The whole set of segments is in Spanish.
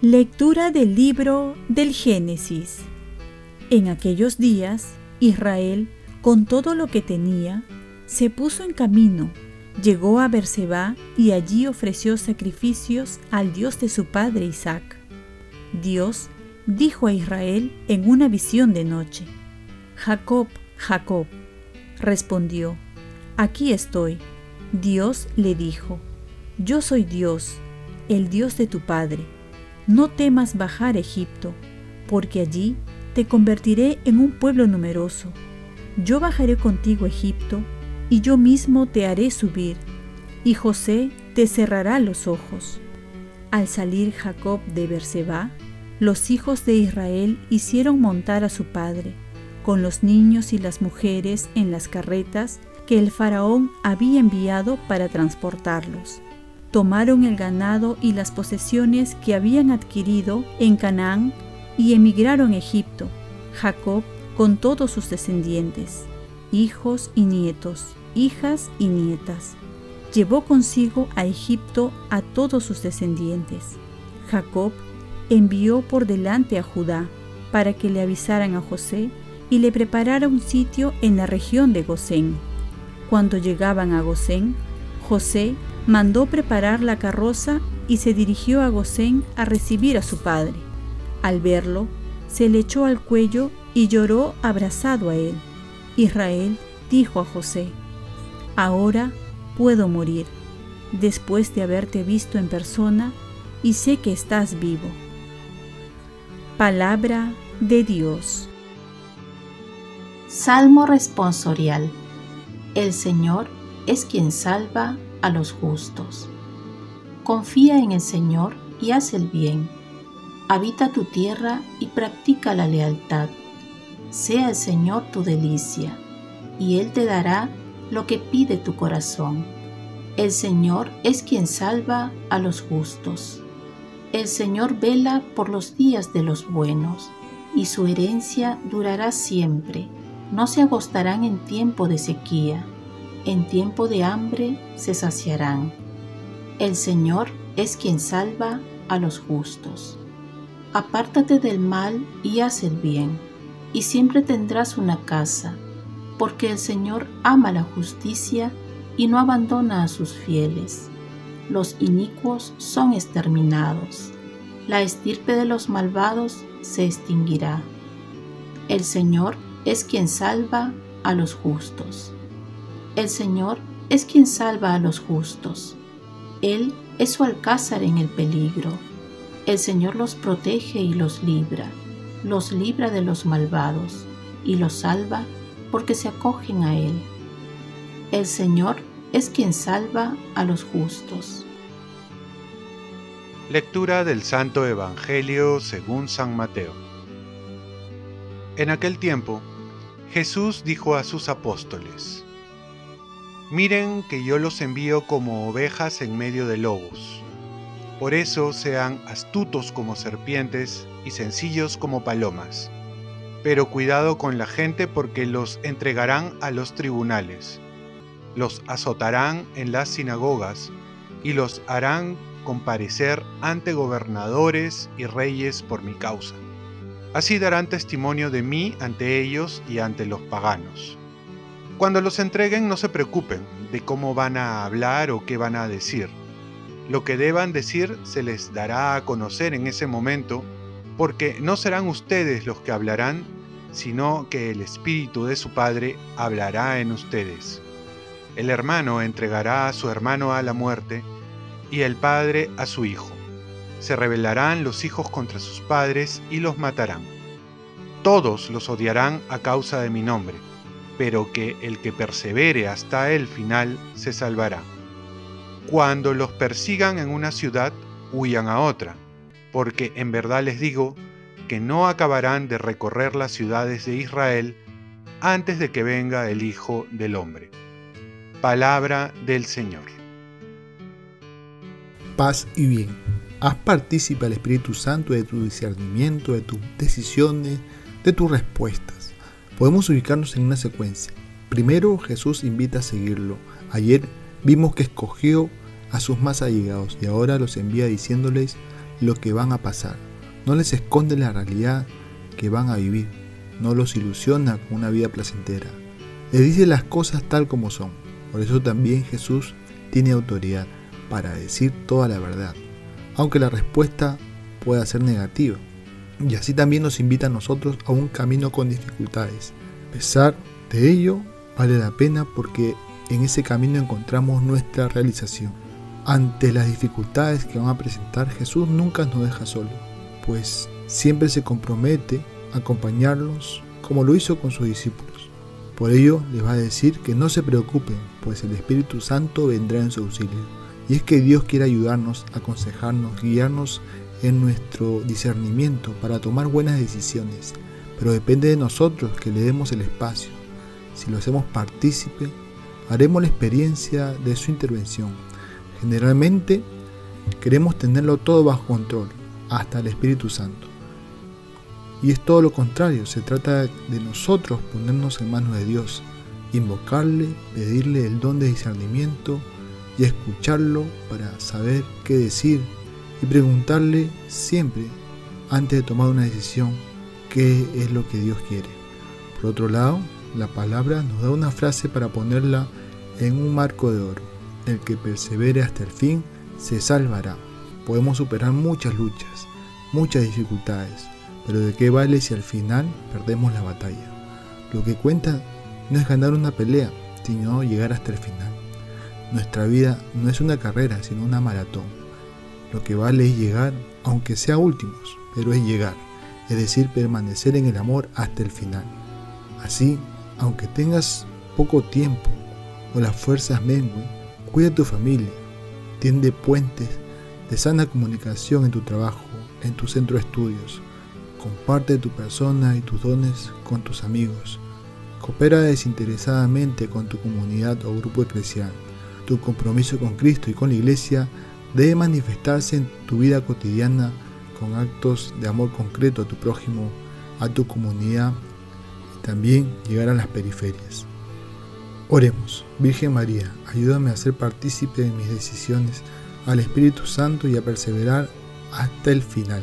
Lectura del libro del Génesis. En aquellos días, Israel, con todo lo que tenía, se puso en camino, llegó a Berseba y allí ofreció sacrificios al Dios de su padre Isaac. Dios dijo a Israel en una visión de noche, Jacob, Jacob. Respondió, Aquí estoy. Dios le dijo, Yo soy Dios, el Dios de tu padre no temas bajar a Egipto, porque allí te convertiré en un pueblo numeroso. Yo bajaré contigo a Egipto, y yo mismo te haré subir, y José te cerrará los ojos. Al salir Jacob de Berseba, los hijos de Israel hicieron montar a su padre, con los niños y las mujeres en las carretas que el faraón había enviado para transportarlos tomaron el ganado y las posesiones que habían adquirido en Canaán y emigraron a Egipto, Jacob con todos sus descendientes, hijos y nietos, hijas y nietas. Llevó consigo a Egipto a todos sus descendientes. Jacob envió por delante a Judá para que le avisaran a José y le preparara un sitio en la región de Gosén. Cuando llegaban a Gosén, José mandó preparar la carroza y se dirigió a Gosén a recibir a su padre. Al verlo, se le echó al cuello y lloró abrazado a él. Israel dijo a José, Ahora puedo morir, después de haberte visto en persona y sé que estás vivo. Palabra de Dios. Salmo responsorial. El Señor es quien salva a los justos. Confía en el Señor y haz el bien. Habita tu tierra y practica la lealtad. Sea el Señor tu delicia, y Él te dará lo que pide tu corazón. El Señor es quien salva a los justos. El Señor vela por los días de los buenos, y su herencia durará siempre. No se agostarán en tiempo de sequía en tiempo de hambre se saciarán. El Señor es quien salva a los justos. Apártate del mal y haz el bien, y siempre tendrás una casa, porque el Señor ama la justicia y no abandona a sus fieles. Los inicuos son exterminados, la estirpe de los malvados se extinguirá. El Señor es quien salva a los justos. El Señor es quien salva a los justos. Él es su alcázar en el peligro. El Señor los protege y los libra, los libra de los malvados y los salva porque se acogen a Él. El Señor es quien salva a los justos. Lectura del Santo Evangelio según San Mateo. En aquel tiempo, Jesús dijo a sus apóstoles, Miren que yo los envío como ovejas en medio de lobos. Por eso sean astutos como serpientes y sencillos como palomas. Pero cuidado con la gente porque los entregarán a los tribunales, los azotarán en las sinagogas y los harán comparecer ante gobernadores y reyes por mi causa. Así darán testimonio de mí ante ellos y ante los paganos. Cuando los entreguen no se preocupen de cómo van a hablar o qué van a decir. Lo que deban decir se les dará a conocer en ese momento, porque no serán ustedes los que hablarán, sino que el Espíritu de su Padre hablará en ustedes. El hermano entregará a su hermano a la muerte, y el padre a su hijo. Se rebelarán los hijos contra sus padres y los matarán. Todos los odiarán a causa de mi nombre pero que el que persevere hasta el final se salvará. Cuando los persigan en una ciudad, huyan a otra, porque en verdad les digo que no acabarán de recorrer las ciudades de Israel antes de que venga el Hijo del Hombre. Palabra del Señor. Paz y bien. Haz partícipe al Espíritu Santo de tu discernimiento, de tus decisiones, de tus respuestas. Podemos ubicarnos en una secuencia. Primero Jesús invita a seguirlo. Ayer vimos que escogió a sus más allegados y ahora los envía diciéndoles lo que van a pasar. No les esconde la realidad que van a vivir. No los ilusiona con una vida placentera. Les dice las cosas tal como son. Por eso también Jesús tiene autoridad para decir toda la verdad aunque la respuesta pueda ser negativa. Y así también nos invita a nosotros a un camino con dificultades. A pesar de ello, vale la pena porque en ese camino encontramos nuestra realización. Ante las dificultades que van a presentar, Jesús nunca nos deja solo, pues siempre se compromete a acompañarlos como lo hizo con sus discípulos. Por ello les va a decir que no se preocupen, pues el Espíritu Santo vendrá en su auxilio. Y es que Dios quiere ayudarnos, aconsejarnos, guiarnos en nuestro discernimiento para tomar buenas decisiones, pero depende de nosotros que le demos el espacio. Si lo hacemos partícipe, haremos la experiencia de su intervención. Generalmente queremos tenerlo todo bajo control, hasta el Espíritu Santo. Y es todo lo contrario, se trata de nosotros ponernos en manos de Dios, invocarle, pedirle el don de discernimiento, y escucharlo para saber qué decir y preguntarle siempre antes de tomar una decisión qué es lo que Dios quiere. Por otro lado, la palabra nos da una frase para ponerla en un marco de oro. El que persevere hasta el fin se salvará. Podemos superar muchas luchas, muchas dificultades, pero ¿de qué vale si al final perdemos la batalla? Lo que cuenta no es ganar una pelea, sino llegar hasta el final. Nuestra vida no es una carrera, sino una maratón. Lo que vale es llegar, aunque sea últimos, pero es llegar, es decir, permanecer en el amor hasta el final. Así, aunque tengas poco tiempo o las fuerzas menguen, cuida a tu familia, tiende puentes de sana comunicación en tu trabajo, en tu centro de estudios, comparte tu persona y tus dones con tus amigos, coopera desinteresadamente con tu comunidad o grupo eclesial tu compromiso con Cristo y con la Iglesia debe manifestarse en tu vida cotidiana con actos de amor concreto a tu prójimo, a tu comunidad y también llegar a las periferias. Oremos, Virgen María, ayúdame a ser partícipe de mis decisiones, al Espíritu Santo y a perseverar hasta el final.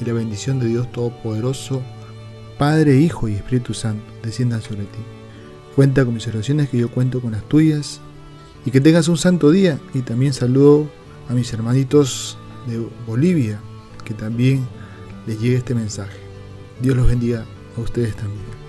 Y la bendición de Dios Todopoderoso, Padre, Hijo y Espíritu Santo, desciendan sobre ti. Cuenta con mis oraciones que yo cuento con las tuyas y que tengas un santo día. Y también saludo a mis hermanitos de Bolivia, que también les llegue este mensaje. Dios los bendiga a ustedes también.